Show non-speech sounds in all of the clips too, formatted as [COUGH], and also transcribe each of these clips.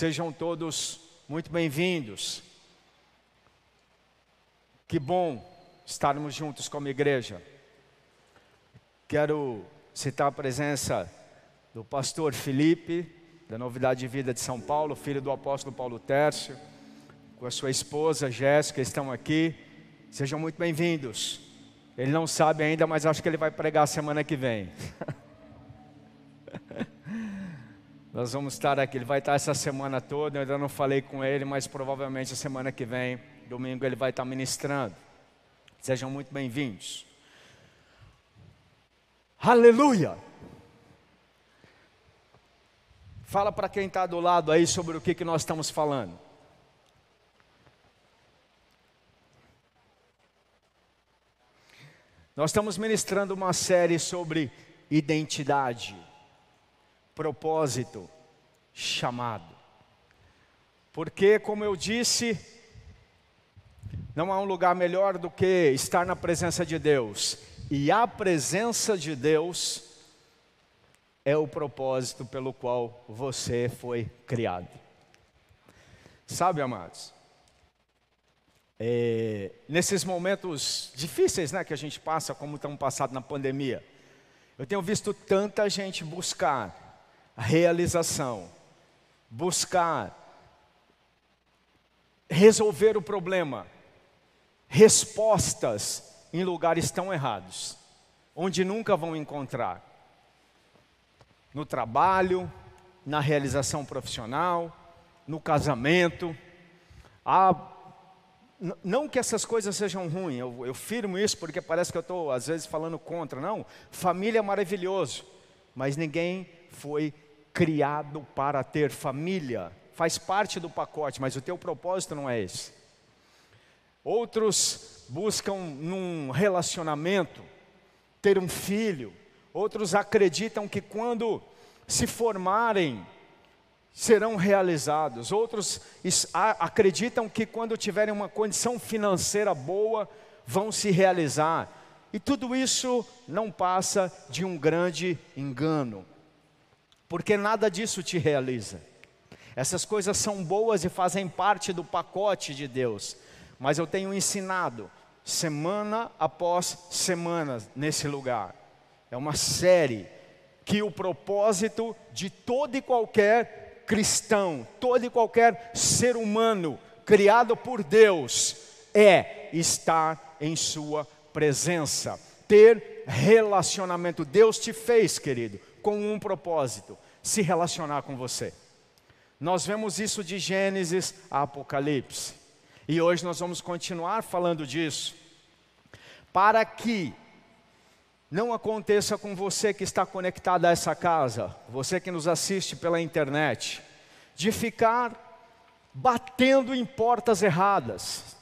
Sejam todos muito bem-vindos. Que bom estarmos juntos como igreja. Quero citar a presença do pastor Felipe, da Novidade de Vida de São Paulo, filho do apóstolo Paulo Tércio, com a sua esposa Jéssica, estão aqui. Sejam muito bem-vindos. Ele não sabe ainda, mas acho que ele vai pregar semana que vem. [LAUGHS] Nós vamos estar aqui, ele vai estar essa semana toda, eu ainda não falei com ele, mas provavelmente a semana que vem, domingo, ele vai estar ministrando. Sejam muito bem-vindos. Aleluia! Fala para quem está do lado aí sobre o que, que nós estamos falando. Nós estamos ministrando uma série sobre identidade propósito, chamado. Porque, como eu disse, não há um lugar melhor do que estar na presença de Deus. E a presença de Deus é o propósito pelo qual você foi criado. Sabe, amados? É, nesses momentos difíceis né, que a gente passa, como estamos passando na pandemia, eu tenho visto tanta gente buscar realização, buscar resolver o problema, respostas em lugares tão errados, onde nunca vão encontrar. No trabalho, na realização profissional, no casamento. Ah, não que essas coisas sejam ruins, eu, eu firmo isso porque parece que eu estou às vezes falando contra. Não, família é maravilhoso, mas ninguém foi criado para ter família, faz parte do pacote, mas o teu propósito não é esse. Outros buscam num relacionamento ter um filho, outros acreditam que quando se formarem serão realizados, outros acreditam que quando tiverem uma condição financeira boa vão se realizar. E tudo isso não passa de um grande engano porque nada disso te realiza. Essas coisas são boas e fazem parte do pacote de Deus, mas eu tenho ensinado semana após semana nesse lugar. É uma série que o propósito de todo e qualquer cristão, todo e qualquer ser humano criado por Deus é estar em Sua presença, ter relacionamento. Deus te fez, querido, com um propósito: se relacionar com você. Nós vemos isso de Gênesis a Apocalipse. E hoje nós vamos continuar falando disso. Para que não aconteça com você que está conectado a essa casa, você que nos assiste pela internet, de ficar batendo em portas erradas,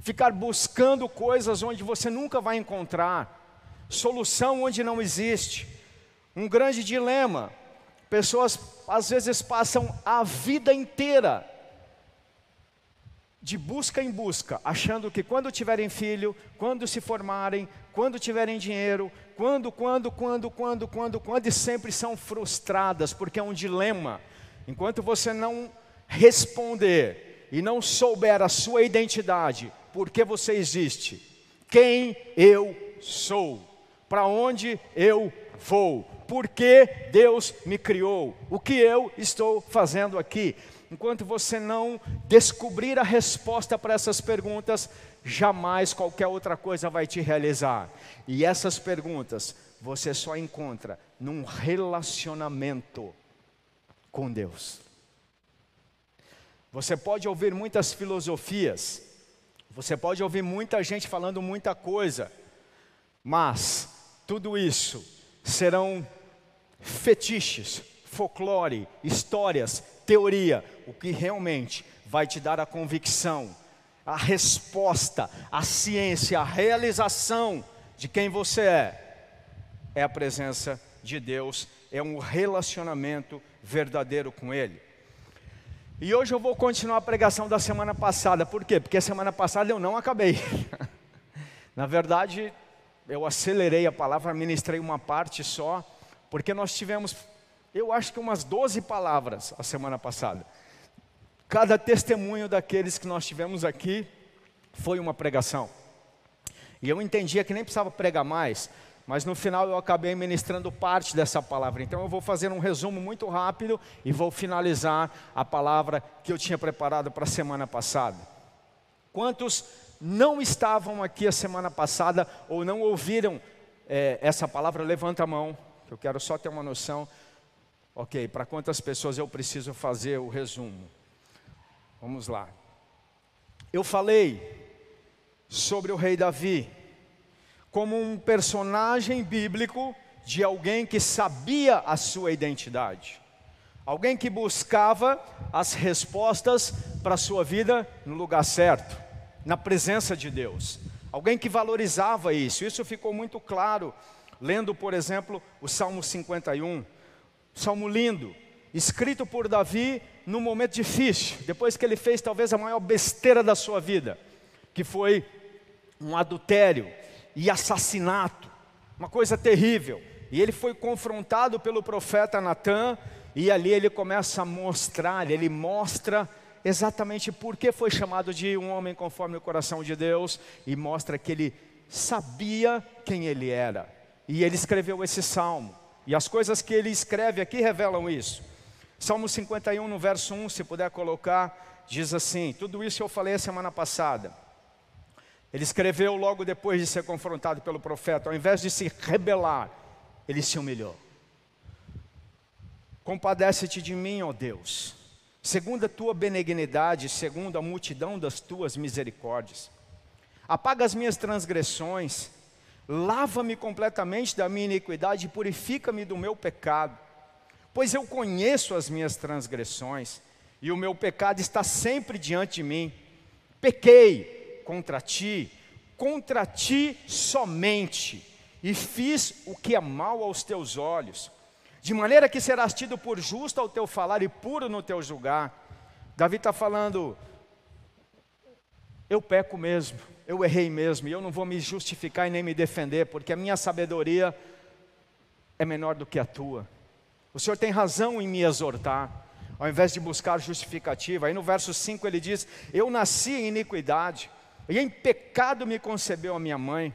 ficar buscando coisas onde você nunca vai encontrar, solução onde não existe. Um grande dilema. Pessoas às vezes passam a vida inteira de busca em busca, achando que quando tiverem filho, quando se formarem, quando tiverem dinheiro, quando, quando, quando, quando, quando, quando, e sempre são frustradas, porque é um dilema. Enquanto você não responder e não souber a sua identidade, por que você existe, quem eu sou, para onde eu vou, por que Deus me criou, o que eu estou fazendo aqui. Enquanto você não descobrir a resposta para essas perguntas, jamais qualquer outra coisa vai te realizar. E essas perguntas você só encontra num relacionamento com Deus. Você pode ouvir muitas filosofias, você pode ouvir muita gente falando muita coisa, mas tudo isso serão fetiches, folclore, histórias, teoria, o que realmente vai te dar a convicção, a resposta, a ciência, a realização de quem você é, é a presença de Deus, é um relacionamento verdadeiro com Ele. E hoje eu vou continuar a pregação da semana passada, por quê? Porque a semana passada eu não acabei. [LAUGHS] Na verdade, eu acelerei a palavra, ministrei uma parte só, porque nós tivemos, eu acho que umas 12 palavras a semana passada. Cada testemunho daqueles que nós tivemos aqui foi uma pregação. E eu entendia que nem precisava pregar mais, mas no final eu acabei ministrando parte dessa palavra. Então eu vou fazer um resumo muito rápido e vou finalizar a palavra que eu tinha preparado para a semana passada. Quantos não estavam aqui a semana passada ou não ouviram é, essa palavra? Levanta a mão, eu quero só ter uma noção. Ok, para quantas pessoas eu preciso fazer o resumo? Vamos lá. Eu falei sobre o rei Davi como um personagem bíblico de alguém que sabia a sua identidade. Alguém que buscava as respostas para a sua vida no lugar certo, na presença de Deus. Alguém que valorizava isso. Isso ficou muito claro lendo, por exemplo, o Salmo 51. Salmo lindo, escrito por Davi num momento difícil, depois que ele fez talvez a maior besteira da sua vida, que foi um adultério e assassinato, uma coisa terrível. E ele foi confrontado pelo profeta Natan, e ali ele começa a mostrar, ele mostra exatamente por que foi chamado de um homem conforme o coração de Deus, e mostra que ele sabia quem ele era. E ele escreveu esse salmo. E as coisas que ele escreve aqui revelam isso. Salmo 51, no verso 1, se puder colocar, diz assim: Tudo isso eu falei a semana passada. Ele escreveu logo depois de ser confrontado pelo profeta, ao invés de se rebelar, ele se humilhou. Compadece-te de mim, ó Deus, segundo a tua benignidade, segundo a multidão das tuas misericórdias. Apaga as minhas transgressões, lava-me completamente da minha iniquidade e purifica-me do meu pecado, pois eu conheço as minhas transgressões e o meu pecado está sempre diante de mim. Pequei contra ti, contra ti somente, e fiz o que é mal aos teus olhos, de maneira que serás tido por justo ao teu falar e puro no teu julgar. Davi está falando, eu peco mesmo, eu errei mesmo, e eu não vou me justificar e nem me defender, porque a minha sabedoria é menor do que a tua. O Senhor tem razão em me exortar, ao invés de buscar justificativa. Aí no verso 5 ele diz: Eu nasci em iniquidade, e em pecado me concebeu a minha mãe.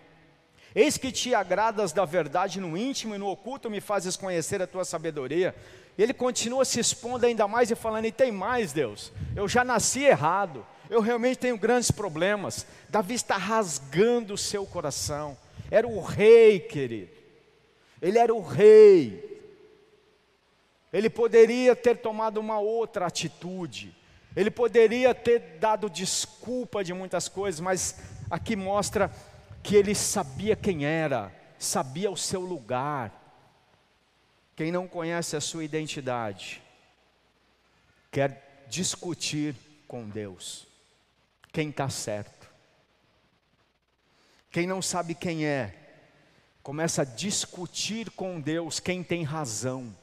Eis que te agradas da verdade no íntimo e no oculto me fazes conhecer a tua sabedoria. Ele continua se expondo ainda mais e falando: e tem mais, Deus, eu já nasci errado, eu realmente tenho grandes problemas. Davi está rasgando o seu coração. Era o rei, querido, ele era o rei. Ele poderia ter tomado uma outra atitude, ele poderia ter dado desculpa de muitas coisas, mas aqui mostra que ele sabia quem era, sabia o seu lugar. Quem não conhece a sua identidade, quer discutir com Deus. Quem está certo. Quem não sabe quem é, começa a discutir com Deus quem tem razão.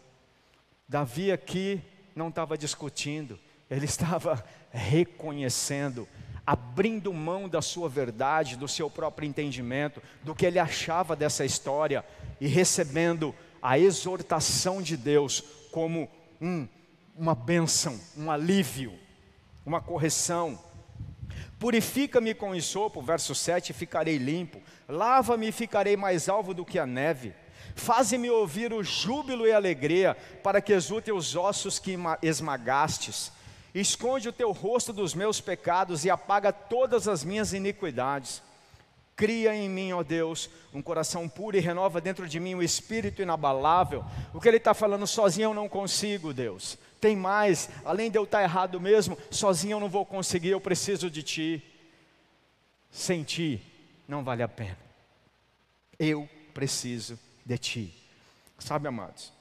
Davi aqui não estava discutindo, ele [LAUGHS] estava reconhecendo, abrindo mão da sua verdade, do seu próprio entendimento, do que ele achava dessa história e recebendo a exortação de Deus como um, uma bênção, um alívio, uma correção. Purifica-me com isopo, verso 7, e ficarei limpo. Lava-me e ficarei mais alvo do que a neve. Faze-me ouvir o júbilo e a alegria, para que exultem os ossos que esmagastes. Esconde o teu rosto dos meus pecados e apaga todas as minhas iniquidades. Cria em mim, ó Deus, um coração puro e renova dentro de mim um espírito inabalável. O que ele está falando, sozinho eu não consigo, Deus. Tem mais, além de eu estar errado mesmo, sozinho eu não vou conseguir, eu preciso de Ti. Sem Ti não vale a pena. Eu preciso de Ti. Sabe, amados?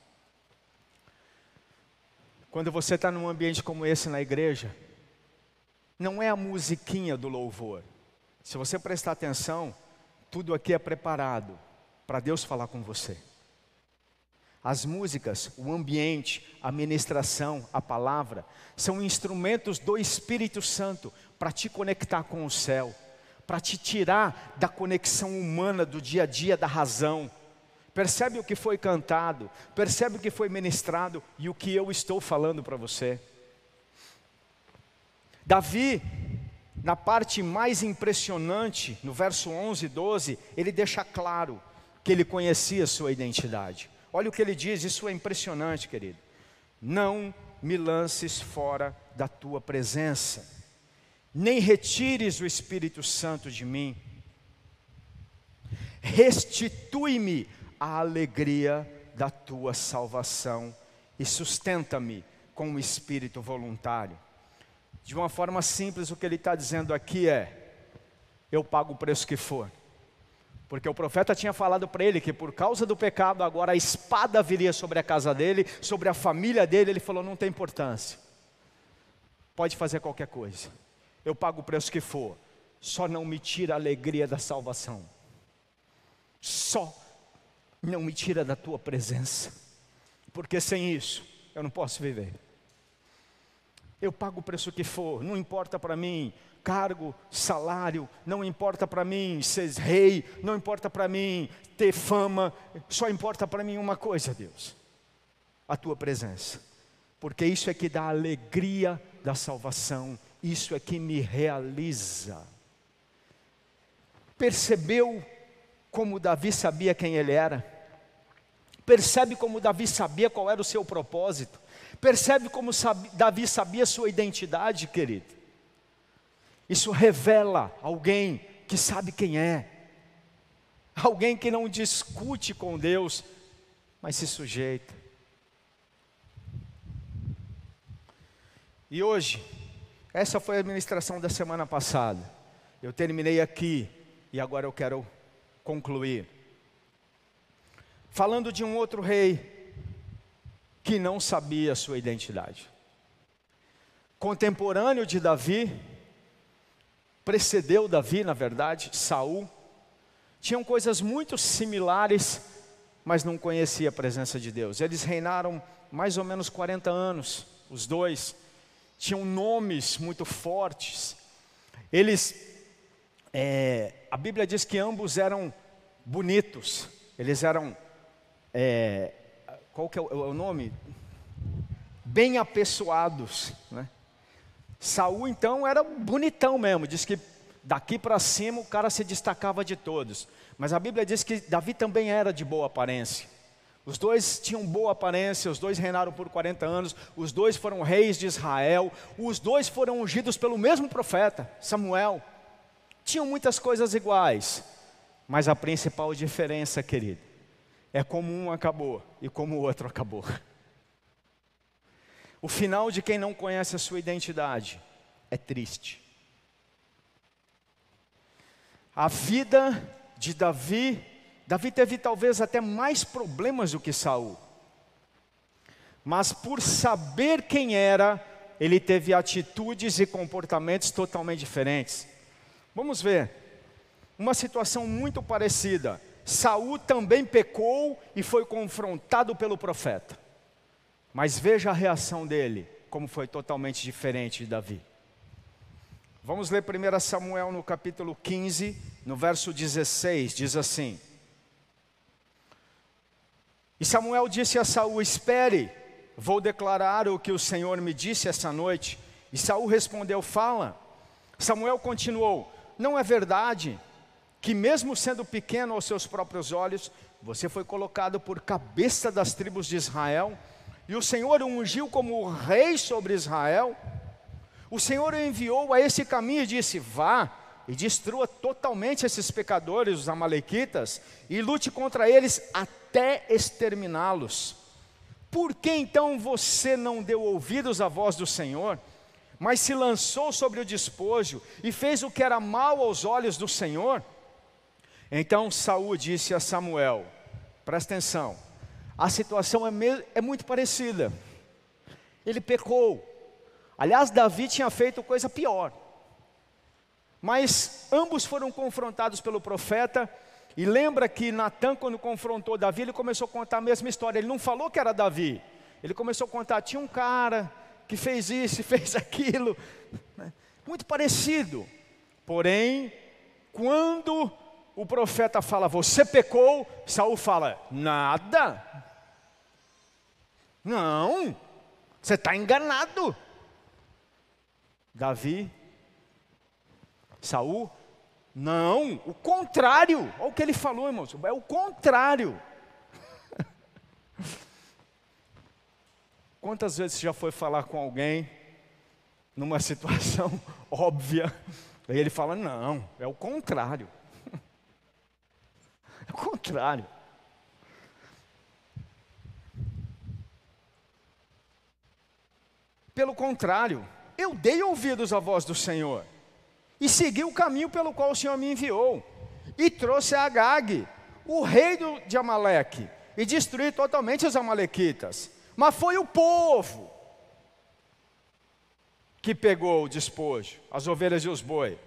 Quando você está num ambiente como esse na igreja, não é a musiquinha do louvor. Se você prestar atenção, tudo aqui é preparado para Deus falar com você. As músicas, o ambiente, a ministração, a palavra, são instrumentos do Espírito Santo para te conectar com o céu, para te tirar da conexão humana do dia a dia, da razão, percebe o que foi cantado, percebe o que foi ministrado e o que eu estou falando para você. Davi, na parte mais impressionante, no verso 11 e 12, ele deixa claro que ele conhecia sua identidade. Olha o que ele diz, isso é impressionante, querido. Não me lances fora da tua presença, nem retires o Espírito Santo de mim. Restitui-me a alegria da tua salvação e sustenta-me com o espírito voluntário. De uma forma simples, o que ele está dizendo aqui é: eu pago o preço que for. Porque o profeta tinha falado para ele que por causa do pecado, agora a espada viria sobre a casa dele, sobre a família dele. Ele falou: não tem importância, pode fazer qualquer coisa, eu pago o preço que for, só não me tira a alegria da salvação, só não me tira da tua presença, porque sem isso eu não posso viver. Eu pago o preço que for, não importa para mim cargo, salário, não importa para mim ser rei, não importa para mim ter fama, só importa para mim uma coisa, Deus: a tua presença, porque isso é que dá alegria da salvação, isso é que me realiza. Percebeu como Davi sabia quem ele era? Percebe como Davi sabia qual era o seu propósito? Percebe como Davi sabia sua identidade, querido? Isso revela alguém que sabe quem é, alguém que não discute com Deus, mas se sujeita. E hoje, essa foi a administração da semana passada. Eu terminei aqui e agora eu quero concluir. Falando de um outro rei que não sabia a sua identidade. Contemporâneo de Davi, precedeu Davi, na verdade, Saul, tinham coisas muito similares, mas não conhecia a presença de Deus. Eles reinaram mais ou menos 40 anos, os dois, tinham nomes muito fortes. Eles, é, a Bíblia diz que ambos eram bonitos, eles eram é, qual que é o, é o nome? Bem apessoados, né? Saul então era bonitão mesmo, diz que daqui para cima o cara se destacava de todos. Mas a Bíblia diz que Davi também era de boa aparência. Os dois tinham boa aparência, os dois reinaram por 40 anos, os dois foram reis de Israel, os dois foram ungidos pelo mesmo profeta, Samuel. Tinham muitas coisas iguais, mas a principal diferença, querido, é como um acabou e como o outro acabou. [LAUGHS] O final de quem não conhece a sua identidade é triste. A vida de Davi, Davi teve talvez até mais problemas do que Saul. Mas por saber quem era, ele teve atitudes e comportamentos totalmente diferentes. Vamos ver. Uma situação muito parecida. Saul também pecou e foi confrontado pelo profeta. Mas veja a reação dele, como foi totalmente diferente de Davi. Vamos ler 1 Samuel no capítulo 15, no verso 16, diz assim: E Samuel disse a Saul: Espere, vou declarar o que o Senhor me disse essa noite. E Saul respondeu: Fala. Samuel continuou: Não é verdade que, mesmo sendo pequeno aos seus próprios olhos, você foi colocado por cabeça das tribos de Israel, e o Senhor o ungiu como rei sobre Israel. O Senhor o enviou a esse caminho e disse: Vá e destrua totalmente esses pecadores, os Amalequitas, e lute contra eles até exterminá-los. Por que então você não deu ouvidos à voz do Senhor, mas se lançou sobre o despojo e fez o que era mal aos olhos do Senhor? Então Saul disse a Samuel: presta atenção, a situação é, é muito parecida. Ele pecou. Aliás, Davi tinha feito coisa pior. Mas ambos foram confrontados pelo profeta. E lembra que Natan, quando confrontou Davi, ele começou a contar a mesma história. Ele não falou que era Davi. Ele começou a contar: tinha um cara que fez isso, [LAUGHS] fez aquilo. Muito parecido. Porém, quando o profeta fala, você pecou, Saul fala, nada. Não, você está enganado. Davi, Saul? Não, o contrário. Olha o que ele falou, irmãos. É o contrário. [LAUGHS] Quantas vezes você já foi falar com alguém numa [LAUGHS] situação óbvia, e ele fala: não, é o contrário. [LAUGHS] É o contrário. Pelo contrário, eu dei ouvidos à voz do Senhor e segui o caminho pelo qual o Senhor me enviou e trouxe a Agag, o rei de Amaleque, e destruí totalmente os amalequitas. Mas foi o povo que pegou o despojo, as ovelhas e os boi.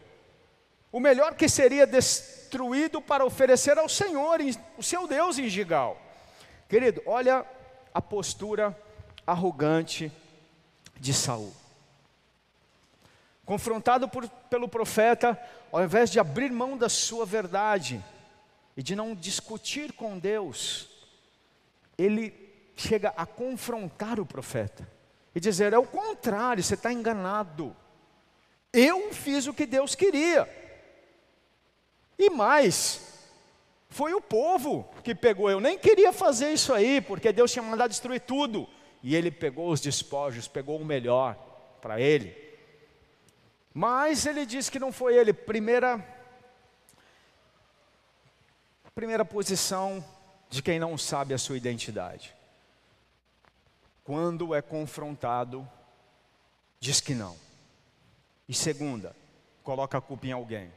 O melhor que seria destruído para oferecer ao Senhor, o seu Deus em Gigal. Querido, olha a postura arrogante de Saul. Confrontado por, pelo profeta, ao invés de abrir mão da sua verdade e de não discutir com Deus, ele chega a confrontar o profeta e dizer: é o contrário, você está enganado. Eu fiz o que Deus queria. E mais, foi o povo que pegou. Eu nem queria fazer isso aí, porque Deus tinha mandado destruir tudo. E ele pegou os despojos, pegou o melhor para ele. Mas ele disse que não foi ele. Primeira, primeira posição de quem não sabe a sua identidade quando é confrontado, diz que não. E segunda, coloca a culpa em alguém.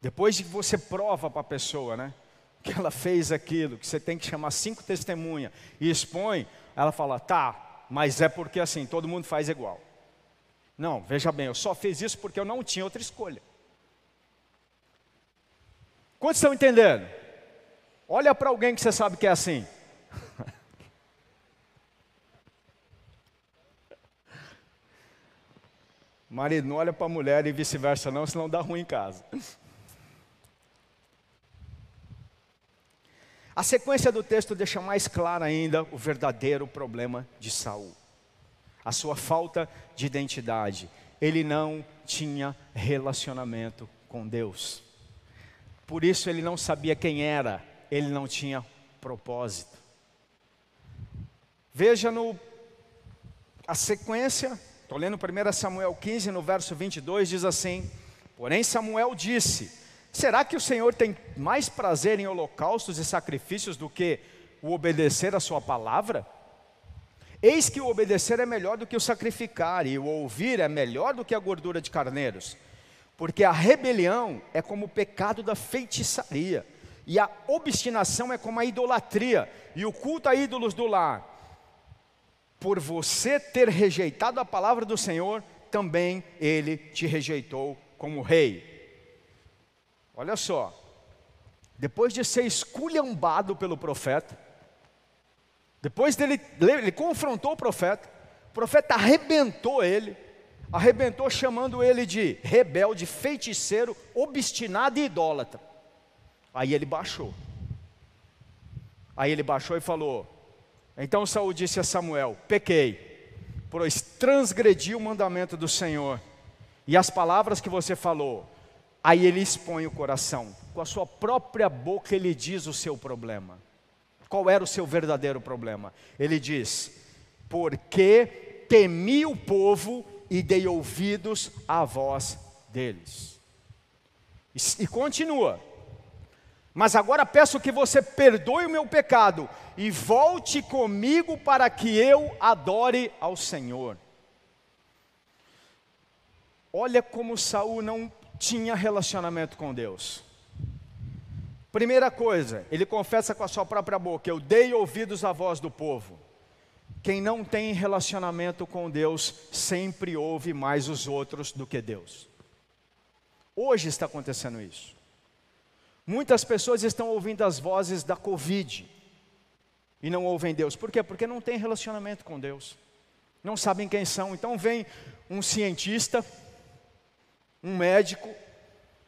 Depois de que você prova para a pessoa, né? Que ela fez aquilo, que você tem que chamar cinco testemunhas e expõe, ela fala, tá, mas é porque assim, todo mundo faz igual. Não, veja bem, eu só fiz isso porque eu não tinha outra escolha. Quantos estão entendendo? Olha para alguém que você sabe que é assim. [LAUGHS] Marido, não olha para a mulher e vice-versa, não, senão dá ruim em casa. [LAUGHS] A sequência do texto deixa mais claro ainda o verdadeiro problema de Saul. A sua falta de identidade. Ele não tinha relacionamento com Deus. Por isso ele não sabia quem era, ele não tinha propósito. Veja no a sequência Estou lendo 1 Samuel 15, no verso 22, diz assim: Porém, Samuel disse: Será que o Senhor tem mais prazer em holocaustos e sacrifícios do que o obedecer a Sua palavra? Eis que o obedecer é melhor do que o sacrificar, e o ouvir é melhor do que a gordura de carneiros, porque a rebelião é como o pecado da feitiçaria, e a obstinação é como a idolatria, e o culto a ídolos do lar por você ter rejeitado a palavra do Senhor, também ele te rejeitou como rei. Olha só, depois de ser esculhambado pelo profeta, depois dele, ele confrontou o profeta, o profeta arrebentou ele, arrebentou chamando ele de rebelde, feiticeiro, obstinado e idólatra. Aí ele baixou. Aí ele baixou e falou: então Saul disse a Samuel: Pequei, pois transgredi o mandamento do Senhor e as palavras que você falou. Aí ele expõe o coração, com a sua própria boca ele diz o seu problema. Qual era o seu verdadeiro problema? Ele diz: Porque temi o povo e dei ouvidos à voz deles. E, e continua: mas agora peço que você perdoe o meu pecado e volte comigo para que eu adore ao Senhor. Olha como Saul não tinha relacionamento com Deus. Primeira coisa, ele confessa com a sua própria boca: Eu dei ouvidos à voz do povo. Quem não tem relacionamento com Deus sempre ouve mais os outros do que Deus. Hoje está acontecendo isso. Muitas pessoas estão ouvindo as vozes da Covid e não ouvem Deus. Por quê? Porque não tem relacionamento com Deus. Não sabem quem são. Então vem um cientista, um médico,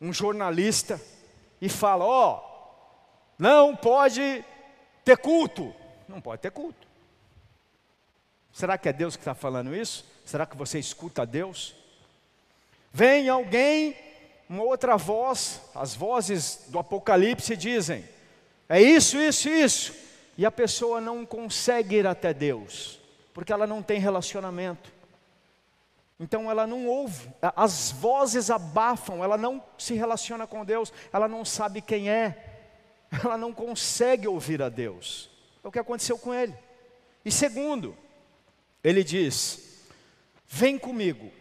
um jornalista e fala: Ó, oh, não pode ter culto. Não pode ter culto. Será que é Deus que está falando isso? Será que você escuta Deus? Vem alguém, uma outra voz, as vozes do Apocalipse dizem: é isso, isso, isso. E a pessoa não consegue ir até Deus, porque ela não tem relacionamento. Então ela não ouve, as vozes abafam, ela não se relaciona com Deus, ela não sabe quem é, [LAUGHS] ela não consegue ouvir a Deus. É o que aconteceu com ele. E segundo, ele diz: Vem comigo,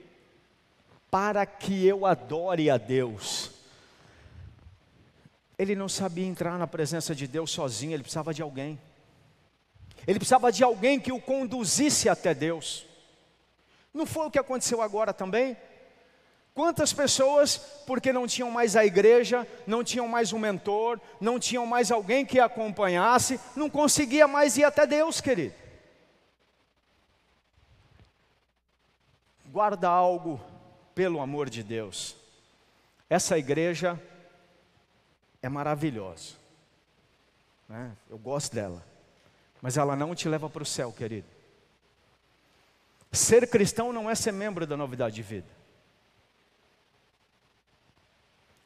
para que eu adore a Deus. Ele não sabia entrar na presença de Deus sozinho, ele precisava de alguém. Ele precisava de alguém que o conduzisse até Deus. Não foi o que aconteceu agora também? Quantas pessoas, porque não tinham mais a igreja, não tinham mais um mentor, não tinham mais alguém que acompanhasse, não conseguia mais ir até Deus, querido. Guarda algo pelo amor de Deus. Essa igreja é maravilhosa. Né? Eu gosto dela. Mas ela não te leva para o céu, querido. Ser cristão não é ser membro da novidade de vida.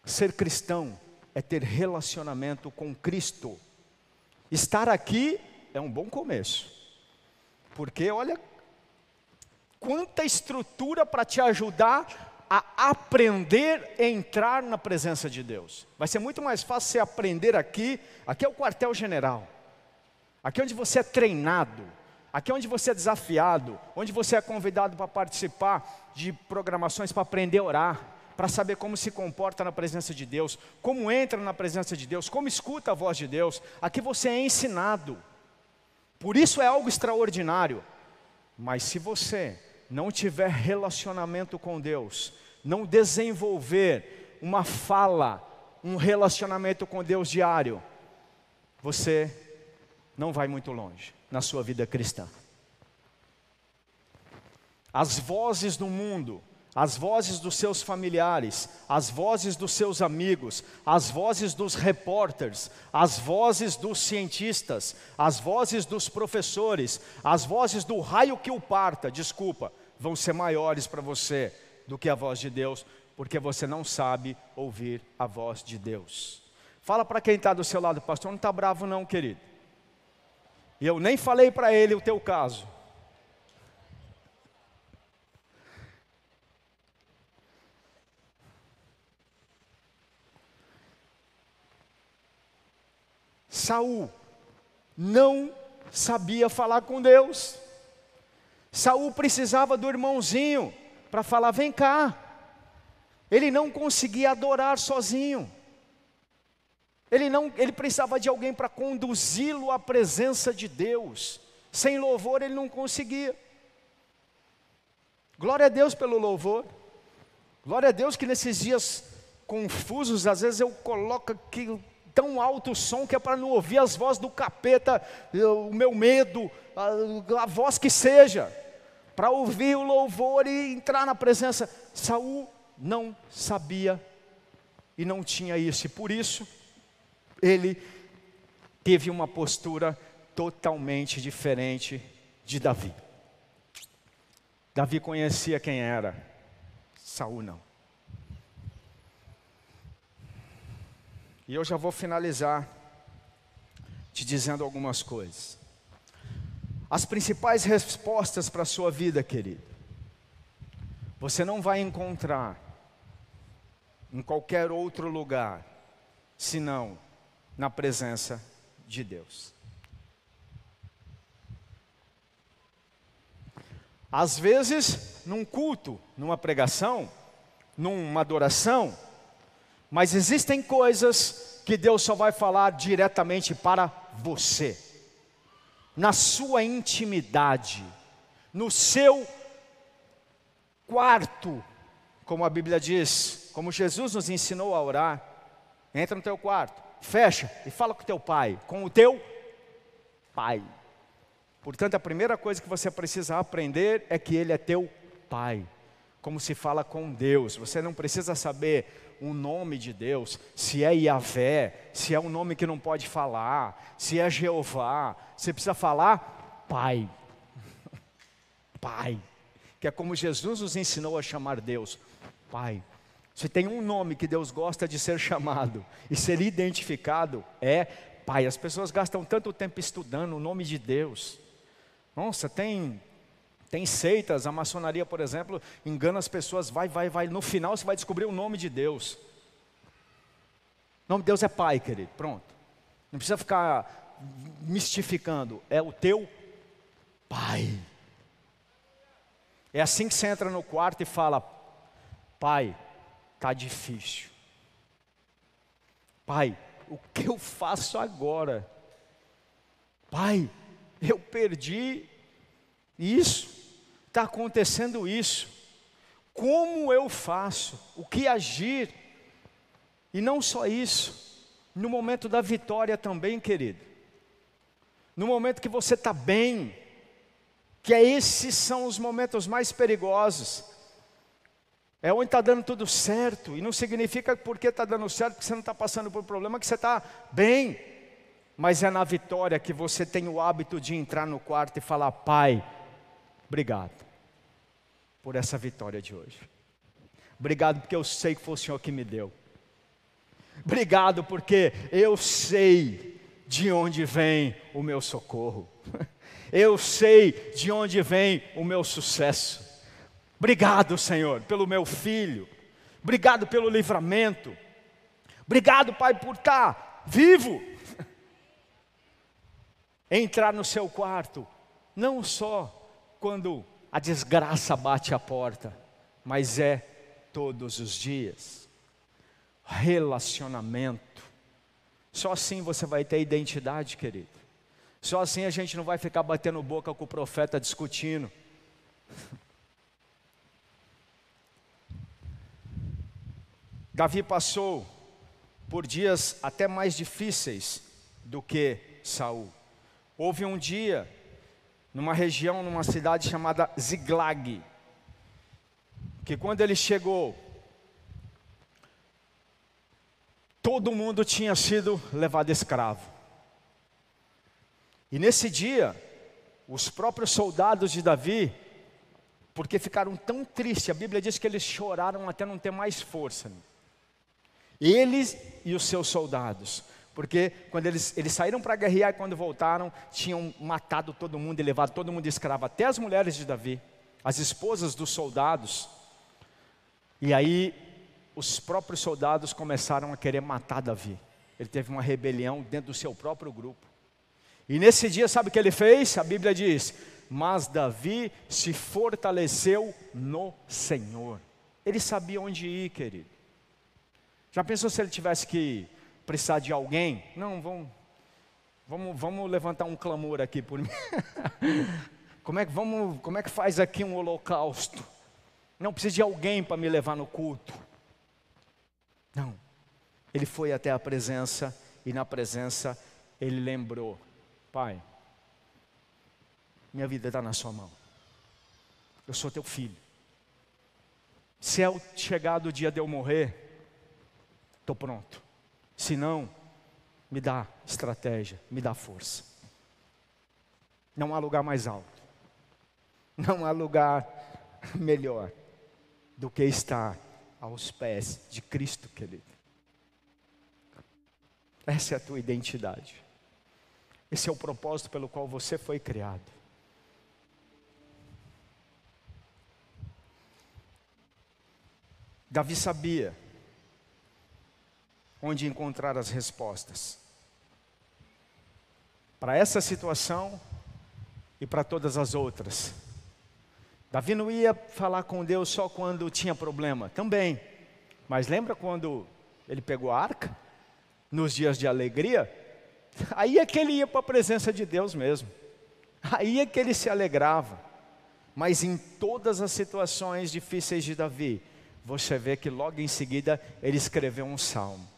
Ser cristão é ter relacionamento com Cristo. Estar aqui é um bom começo. Porque olha quanta estrutura para te ajudar a aprender a entrar na presença de Deus. Vai ser muito mais fácil você aprender aqui. Aqui é o quartel-general. Aqui é onde você é treinado Aqui é onde você é desafiado, onde você é convidado para participar de programações para aprender a orar, para saber como se comporta na presença de Deus, como entra na presença de Deus, como escuta a voz de Deus. Aqui você é ensinado. Por isso é algo extraordinário. Mas se você não tiver relacionamento com Deus, não desenvolver uma fala, um relacionamento com Deus diário, você não vai muito longe na sua vida cristã. As vozes do mundo, as vozes dos seus familiares, as vozes dos seus amigos, as vozes dos repórteres, as vozes dos cientistas, as vozes dos professores, as vozes do raio que o parta, desculpa, vão ser maiores para você do que a voz de Deus, porque você não sabe ouvir a voz de Deus. Fala para quem está do seu lado, pastor, não está bravo não, querido. E eu nem falei para ele o teu caso. Saul não sabia falar com Deus. Saul precisava do irmãozinho para falar: "Vem cá". Ele não conseguia adorar sozinho. Ele não, ele precisava de alguém para conduzi-lo à presença de Deus. Sem louvor ele não conseguia. Glória a Deus pelo louvor. Glória a Deus que nesses dias confusos, às vezes eu coloco aqui tão alto o som que é para não ouvir as vozes do capeta, o meu medo, a, a voz que seja, para ouvir o louvor e entrar na presença. Saul não sabia e não tinha isso, e por isso ele teve uma postura totalmente diferente de Davi. Davi conhecia quem era, Saul não. E eu já vou finalizar te dizendo algumas coisas. As principais respostas para a sua vida, querido, você não vai encontrar em qualquer outro lugar, senão na presença de Deus. Às vezes, num culto, numa pregação, numa adoração, mas existem coisas que Deus só vai falar diretamente para você, na sua intimidade, no seu quarto, como a Bíblia diz, como Jesus nos ensinou a orar. Entra no teu quarto, fecha e fala com teu pai, com o teu pai. Portanto, a primeira coisa que você precisa aprender é que ele é teu pai. Como se fala com Deus. Você não precisa saber o nome de Deus, se é Yahvé, se é um nome que não pode falar, se é Jeová. Você precisa falar pai. [LAUGHS] pai. Que é como Jesus nos ensinou a chamar Deus, Pai. Se tem um nome que Deus gosta de ser chamado e ser identificado, é Pai. As pessoas gastam tanto tempo estudando o nome de Deus. Nossa, tem tem seitas, a maçonaria, por exemplo, engana as pessoas, vai, vai, vai. No final você vai descobrir o nome de Deus. O nome de Deus é Pai, querido. Pronto. Não precisa ficar mistificando. É o teu Pai. É assim que você entra no quarto e fala: Pai, está difícil. Pai, o que eu faço agora? Pai, eu perdi isso, está acontecendo isso. Como eu faço? O que agir? E não só isso, no momento da vitória também, querido. No momento que você está bem, que é esses são os momentos mais perigosos. É onde está dando tudo certo, e não significa porque está dando certo que você não está passando por problema, que você está bem, mas é na vitória que você tem o hábito de entrar no quarto e falar: Pai, obrigado por essa vitória de hoje. Obrigado porque eu sei que foi o Senhor que me deu. Obrigado porque eu sei de onde vem o meu socorro. [LAUGHS] Eu sei de onde vem o meu sucesso. Obrigado, Senhor, pelo meu filho. Obrigado pelo livramento. Obrigado, Pai, por estar vivo. [LAUGHS] Entrar no seu quarto, não só quando a desgraça bate a porta, mas é todos os dias. Relacionamento. Só assim você vai ter identidade, querido. Só assim a gente não vai ficar batendo boca com o profeta discutindo. [LAUGHS] Davi passou por dias até mais difíceis do que Saul. Houve um dia numa região, numa cidade chamada Ziglag, que quando ele chegou, todo mundo tinha sido levado escravo. E nesse dia, os próprios soldados de Davi, porque ficaram tão tristes, a Bíblia diz que eles choraram até não ter mais força. Eles e os seus soldados. Porque quando eles, eles saíram para guerrear e quando voltaram, tinham matado todo mundo e levado todo mundo escravo, até as mulheres de Davi, as esposas dos soldados. E aí os próprios soldados começaram a querer matar Davi. Ele teve uma rebelião dentro do seu próprio grupo. E nesse dia, sabe o que ele fez? A Bíblia diz: Mas Davi se fortaleceu no Senhor. Ele sabia onde ir, querido. Já pensou se ele tivesse que precisar de alguém? Não, vamos, vamos, vamos levantar um clamor aqui por mim. [LAUGHS] como, é que, vamos, como é que faz aqui um holocausto? Não precisa de alguém para me levar no culto. Não. Ele foi até a presença e na presença ele lembrou Pai, minha vida está na Sua mão. Eu sou teu filho. Se é chegado o dia de eu morrer, estou pronto. Se não, me dá estratégia, me dá força. Não há lugar mais alto, não há lugar [LAUGHS] melhor do que estar aos pés de Cristo, querido. Essa é a tua identidade. Esse é o propósito pelo qual você foi criado. Davi sabia onde encontrar as respostas. Para essa situação e para todas as outras. Davi não ia falar com Deus só quando tinha problema, também. Mas lembra quando ele pegou a arca? Nos dias de alegria? Aí é que ele ia para a presença de Deus mesmo. Aí é que ele se alegrava. Mas em todas as situações difíceis de Davi, você vê que logo em seguida ele escreveu um salmo.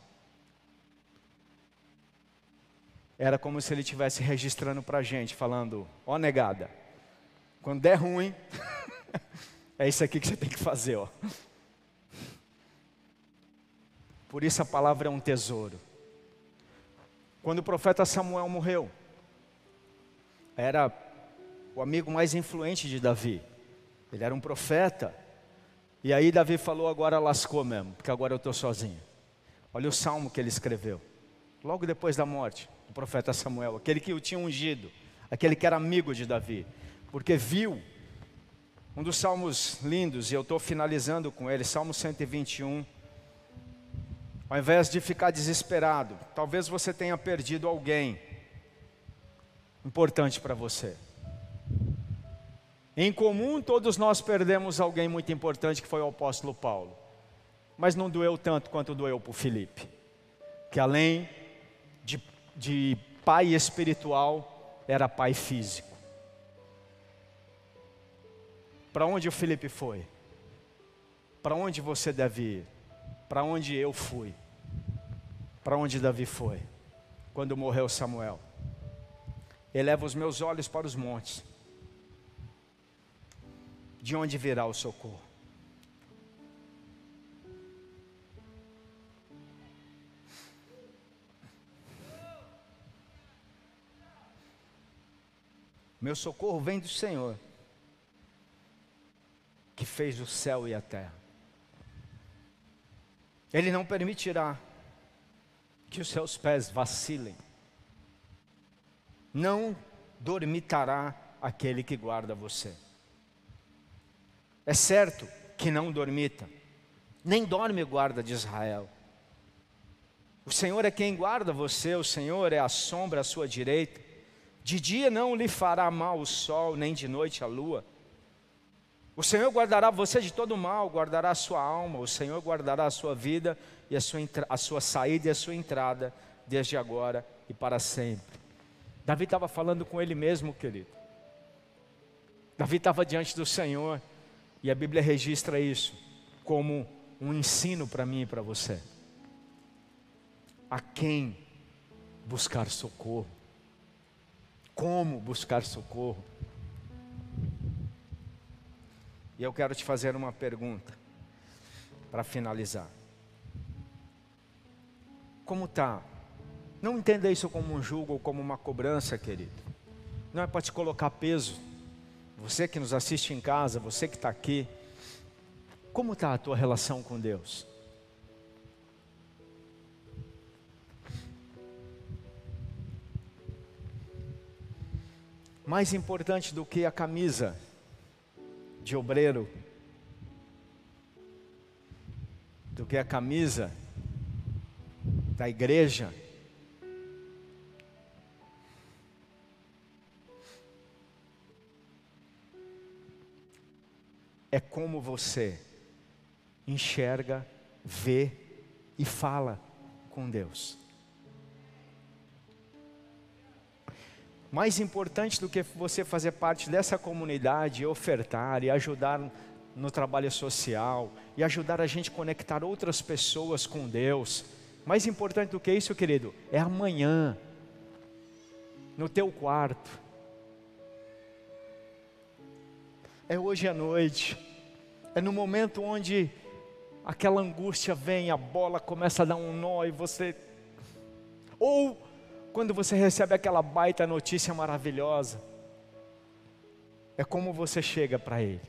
Era como se ele estivesse registrando para a gente, falando: Ó oh, negada, quando der ruim, [LAUGHS] é isso aqui que você tem que fazer, ó. Por isso a palavra é um tesouro. Quando o profeta Samuel morreu, era o amigo mais influente de Davi. Ele era um profeta. E aí Davi falou: agora lascou mesmo, porque agora eu estou sozinho. Olha o salmo que ele escreveu, logo depois da morte profeta Samuel, aquele que o tinha ungido, aquele que era amigo de Davi, porque viu um dos salmos lindos, e eu estou finalizando com ele, Salmo 121. Ao invés de ficar desesperado, talvez você tenha perdido alguém importante para você. Em comum, todos nós perdemos alguém muito importante que foi o apóstolo Paulo. Mas não doeu tanto quanto doeu para o Felipe, que além de, pai espiritual, era pai físico. Para onde o Felipe foi? Para onde você deve ir? Para onde eu fui? Para onde Davi foi? Quando morreu Samuel. Eleva os meus olhos para os montes. De onde virá o socorro? Meu socorro vem do Senhor, que fez o céu e a terra. Ele não permitirá que os seus pés vacilem. Não dormitará aquele que guarda você. É certo que não dormita, nem dorme o guarda de Israel. O Senhor é quem guarda você, o Senhor é a sombra à sua direita. De dia não lhe fará mal o sol, nem de noite a lua. O Senhor guardará você de todo mal, guardará a sua alma, o Senhor guardará a sua vida e a sua, a sua saída e a sua entrada, desde agora e para sempre. Davi estava falando com ele mesmo, querido. Davi estava diante do Senhor, e a Bíblia registra isso como um ensino para mim e para você. A quem buscar socorro? Como buscar socorro? E eu quero te fazer uma pergunta para finalizar. Como está? Não entenda isso como um julgo ou como uma cobrança, querido. Não é para te colocar peso. Você que nos assiste em casa, você que está aqui, como está a tua relação com Deus? Mais importante do que a camisa de obreiro, do que a camisa da igreja. É como você enxerga, vê e fala com Deus. Mais importante do que você fazer parte dessa comunidade, ofertar e ajudar no trabalho social e ajudar a gente a conectar outras pessoas com Deus. Mais importante do que isso, querido, é amanhã, no teu quarto. É hoje à noite. É no momento onde aquela angústia vem, a bola começa a dar um nó e você. Ou quando você recebe aquela baita notícia maravilhosa, é como você chega para Ele,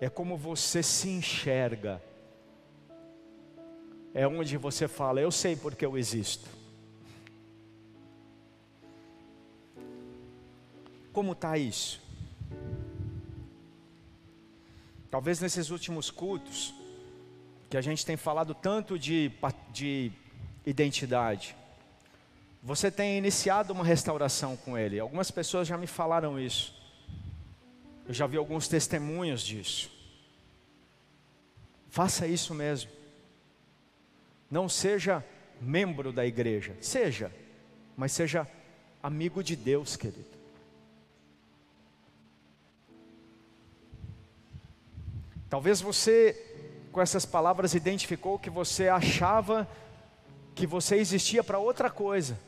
é como você se enxerga, é onde você fala: Eu sei porque eu existo. Como está isso? Talvez nesses últimos cultos, que a gente tem falado tanto de, de identidade, você tem iniciado uma restauração com Ele. Algumas pessoas já me falaram isso. Eu já vi alguns testemunhos disso. Faça isso mesmo. Não seja membro da igreja, seja, mas seja amigo de Deus, querido. Talvez você, com essas palavras, identificou que você achava que você existia para outra coisa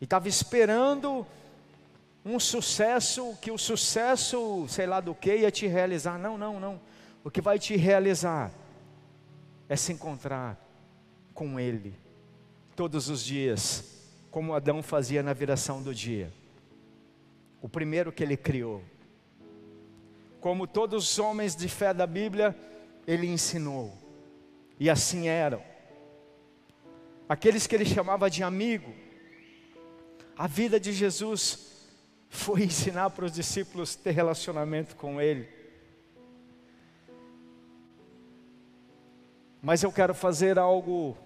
e estava esperando um sucesso, que o sucesso, sei lá do que, ia te realizar. Não, não, não. O que vai te realizar é se encontrar com Ele todos os dias, como Adão fazia na viração do dia. O primeiro que ele criou. Como todos os homens de fé da Bíblia, ele ensinou, e assim eram. Aqueles que ele chamava de amigo, a vida de Jesus foi ensinar para os discípulos ter relacionamento com Ele. Mas eu quero fazer algo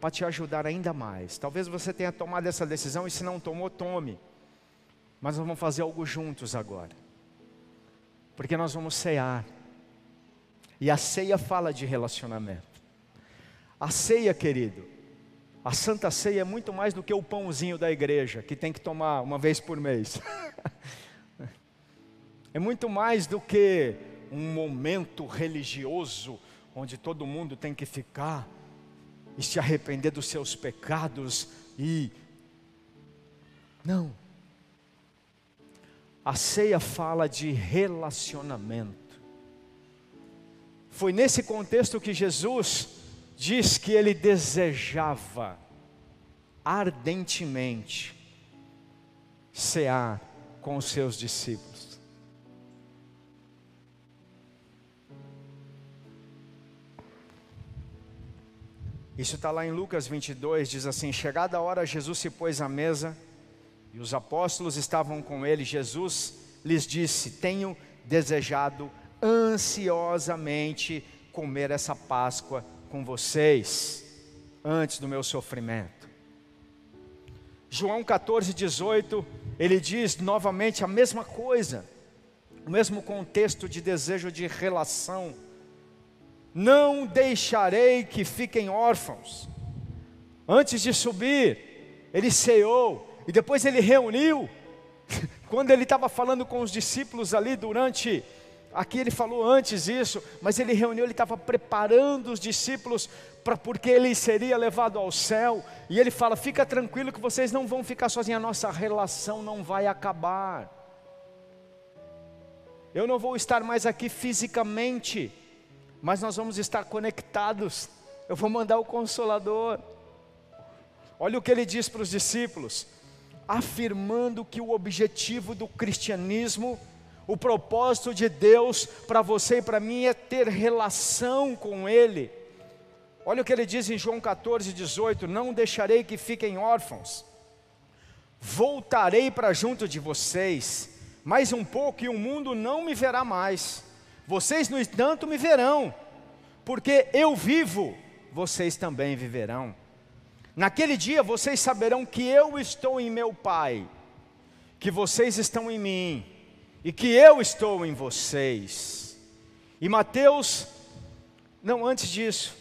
para te ajudar ainda mais. Talvez você tenha tomado essa decisão e se não tomou, tome. Mas nós vamos fazer algo juntos agora. Porque nós vamos cear. E a ceia fala de relacionamento. A ceia, querido, a Santa Ceia é muito mais do que o pãozinho da igreja, que tem que tomar uma vez por mês. [LAUGHS] é muito mais do que um momento religioso onde todo mundo tem que ficar e se arrepender dos seus pecados e. Não. A ceia fala de relacionamento. Foi nesse contexto que Jesus diz que ele desejava ardentemente cear com os seus discípulos. Isso está lá em Lucas 22, diz assim: Chegada a hora, Jesus se pôs à mesa e os apóstolos estavam com ele. Jesus lhes disse: Tenho desejado ansiosamente comer essa Páscoa com vocês antes do meu sofrimento. João 14, 18, ele diz novamente a mesma coisa, o mesmo contexto de desejo de relação. Não deixarei que fiquem órfãos. Antes de subir, ele ceou e depois ele reuniu. [LAUGHS] Quando ele estava falando com os discípulos ali durante Aqui ele falou antes isso, mas ele reuniu, ele estava preparando os discípulos para porque ele seria levado ao céu. E ele fala: "Fica tranquilo que vocês não vão ficar sozinhos, a nossa relação não vai acabar. Eu não vou estar mais aqui fisicamente, mas nós vamos estar conectados. Eu vou mandar o consolador. Olha o que ele diz para os discípulos, afirmando que o objetivo do cristianismo o propósito de Deus para você e para mim é ter relação com Ele. Olha o que ele diz em João 14, 18: Não deixarei que fiquem órfãos, voltarei para junto de vocês, mais um pouco e o mundo não me verá mais. Vocês, no entanto, me verão, porque eu vivo, vocês também viverão. Naquele dia vocês saberão que eu estou em meu Pai, que vocês estão em mim e que eu estou em vocês. E Mateus, não, antes disso,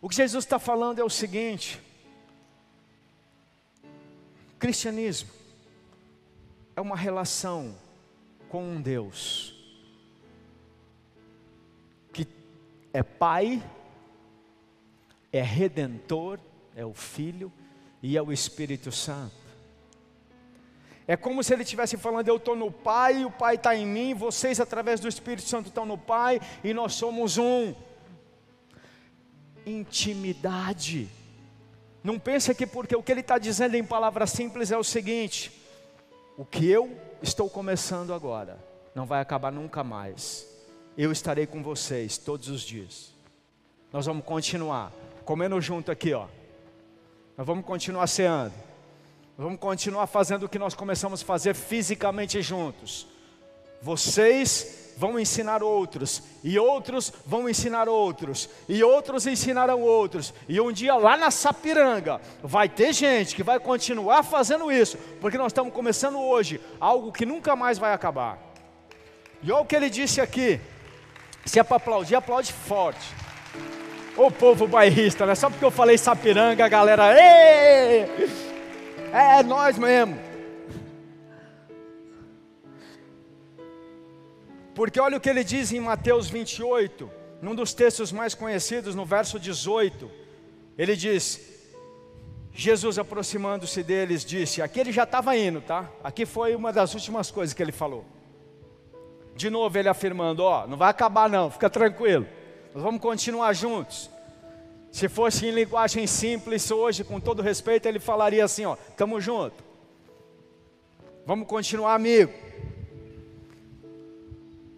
o que Jesus está falando é o seguinte: cristianismo é uma relação com um Deus que é Pai, é Redentor, é o Filho e é o Espírito Santo. É como se ele estivesse falando: Eu estou no Pai, o Pai está em mim, vocês, através do Espírito Santo, estão no Pai e nós somos um. Intimidade. Não pense que porque o que ele está dizendo em palavras simples é o seguinte: o que eu estou começando agora não vai acabar nunca mais. Eu estarei com vocês todos os dias. Nós vamos continuar comendo junto aqui, ó. Nós vamos continuar ceando. Vamos continuar fazendo o que nós começamos a fazer fisicamente juntos. Vocês vão ensinar outros, e outros vão ensinar outros, e outros ensinarão outros. E um dia lá na Sapiranga vai ter gente que vai continuar fazendo isso, porque nós estamos começando hoje algo que nunca mais vai acabar. E olha o que ele disse aqui. Se é para aplaudir, aplaude forte. O povo bairrista, né? Só porque eu falei Sapiranga, a galera. Ei! É, é nós mesmo. Porque olha o que ele diz em Mateus 28, num dos textos mais conhecidos, no verso 18. Ele diz: Jesus aproximando-se deles disse: Aqui ele já estava indo, tá? Aqui foi uma das últimas coisas que ele falou. De novo ele afirmando: Ó, não vai acabar não, fica tranquilo, nós vamos continuar juntos. Se fosse em linguagem simples hoje, com todo respeito, ele falaria assim: ó, estamos juntos. Vamos continuar amigo.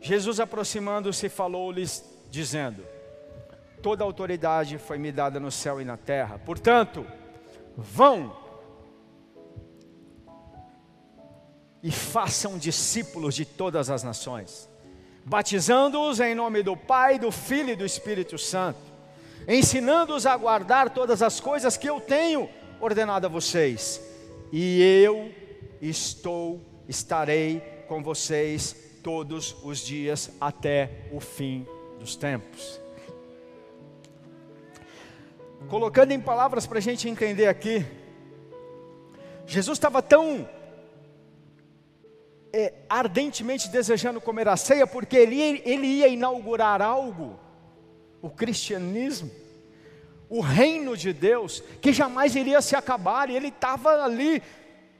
Jesus aproximando-se falou-lhes, dizendo: Toda autoridade foi me dada no céu e na terra, portanto, vão e façam discípulos de todas as nações, batizando-os em nome do Pai, do Filho e do Espírito Santo, ensinando-os a guardar todas as coisas que eu tenho ordenado a vocês, e eu estou, estarei com vocês todos os dias até o fim dos tempos. Colocando em palavras para a gente entender aqui, Jesus estava tão é, ardentemente desejando comer a ceia, porque ele, ele ia inaugurar algo, o cristianismo, o reino de Deus, que jamais iria se acabar, e ele estava ali,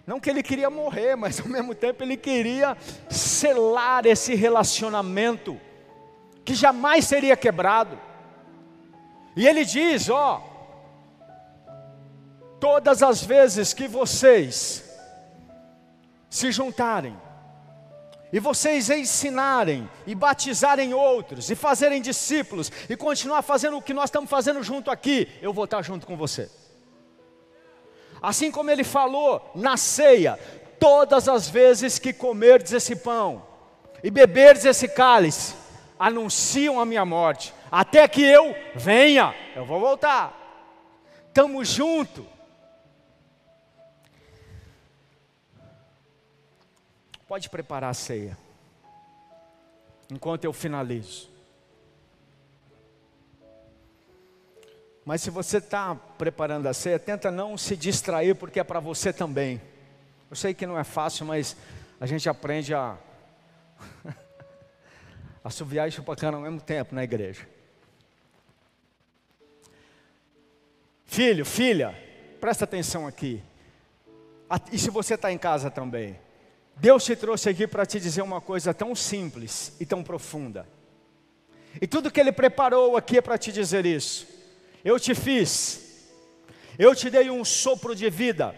não que ele queria morrer, mas ao [LAUGHS] mesmo tempo ele queria selar esse relacionamento, que jamais seria quebrado. E ele diz: Ó, todas as vezes que vocês se juntarem, e vocês ensinarem e batizarem outros e fazerem discípulos e continuar fazendo o que nós estamos fazendo junto aqui, eu vou estar junto com você. Assim como ele falou na ceia, todas as vezes que comerdes esse pão e beberdes esse cálice, anunciam a minha morte, até que eu venha, eu vou voltar. Estamos juntos. Pode preparar a ceia. Enquanto eu finalizo. Mas se você está preparando a ceia, tenta não se distrair, porque é para você também. Eu sei que não é fácil, mas a gente aprende a [LAUGHS] assoviar e chupar cana ao mesmo tempo na igreja. Filho, filha, presta atenção aqui. E se você está em casa também, Deus te trouxe aqui para te dizer uma coisa tão simples e tão profunda. E tudo que Ele preparou aqui é para te dizer isso. Eu te fiz, eu te dei um sopro de vida.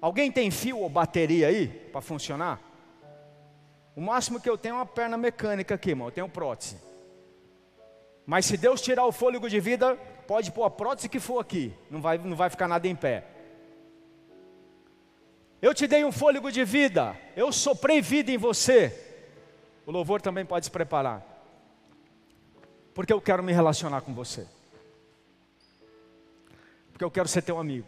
Alguém tem fio ou bateria aí para funcionar? O máximo que eu tenho é uma perna mecânica aqui, irmão. Eu tenho prótese. Mas se Deus tirar o fôlego de vida, pode pôr a prótese que for aqui. Não vai, não vai ficar nada em pé. Eu te dei um fôlego de vida, eu soprei vida em você. O louvor também pode se preparar, porque eu quero me relacionar com você, porque eu quero ser teu amigo,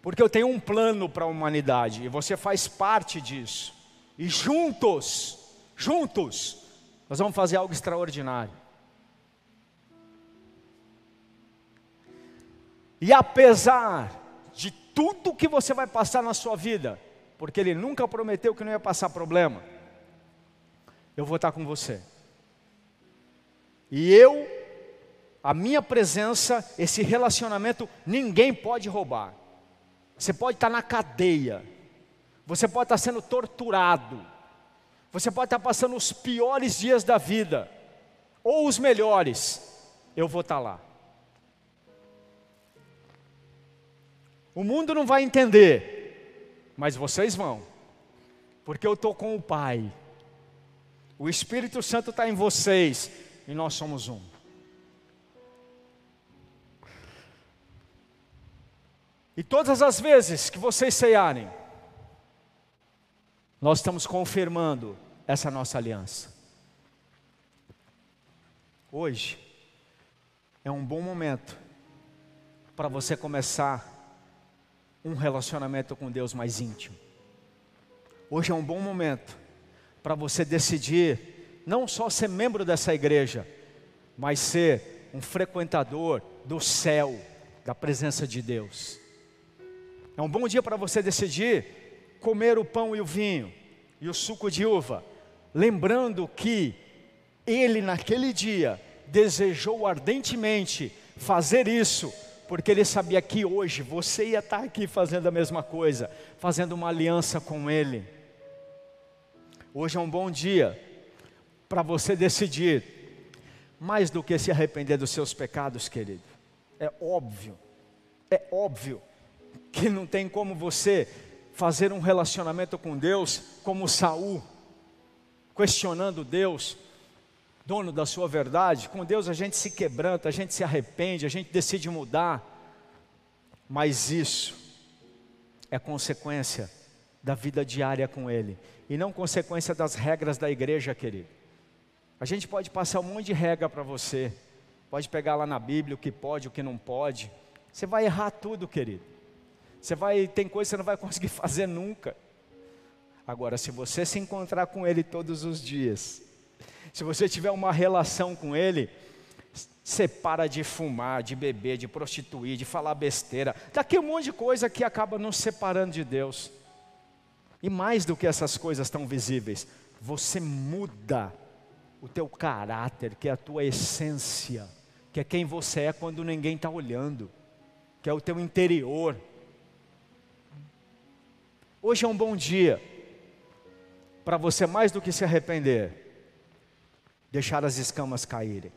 porque eu tenho um plano para a humanidade. E você faz parte disso, e juntos, juntos, nós vamos fazer algo extraordinário. E apesar tudo que você vai passar na sua vida, porque Ele nunca prometeu que não ia passar problema, eu vou estar com você. E eu, a minha presença, esse relacionamento, ninguém pode roubar. Você pode estar na cadeia, você pode estar sendo torturado, você pode estar passando os piores dias da vida, ou os melhores, eu vou estar lá. O mundo não vai entender, mas vocês vão, porque eu estou com o Pai. O Espírito Santo está em vocês e nós somos um. E todas as vezes que vocês ceiarem, nós estamos confirmando essa nossa aliança. Hoje é um bom momento para você começar um relacionamento com Deus mais íntimo. Hoje é um bom momento para você decidir não só ser membro dessa igreja, mas ser um frequentador do céu, da presença de Deus. É um bom dia para você decidir comer o pão e o vinho e o suco de uva, lembrando que ele naquele dia desejou ardentemente fazer isso porque ele sabia que hoje você ia estar aqui fazendo a mesma coisa, fazendo uma aliança com ele. Hoje é um bom dia para você decidir, mais do que se arrepender dos seus pecados, querido. É óbvio, é óbvio que não tem como você fazer um relacionamento com Deus como Saul, questionando Deus, dono da sua verdade. Com Deus a gente se quebranta, a gente se arrepende, a gente decide mudar. Mas isso é consequência da vida diária com Ele e não consequência das regras da igreja, querido. A gente pode passar um monte de regra para você, pode pegar lá na Bíblia o que pode, o que não pode. Você vai errar tudo, querido. Você vai, tem coisa que você não vai conseguir [LAUGHS] fazer nunca. Agora, se você se encontrar com Ele todos os dias, se você tiver uma relação com Ele, você para de fumar, de beber, de prostituir, de falar besteira. Daqui um monte de coisa que acaba nos separando de Deus. E mais do que essas coisas tão visíveis, você muda o teu caráter, que é a tua essência, que é quem você é quando ninguém está olhando, que é o teu interior. Hoje é um bom dia para você mais do que se arrepender, deixar as escamas caírem.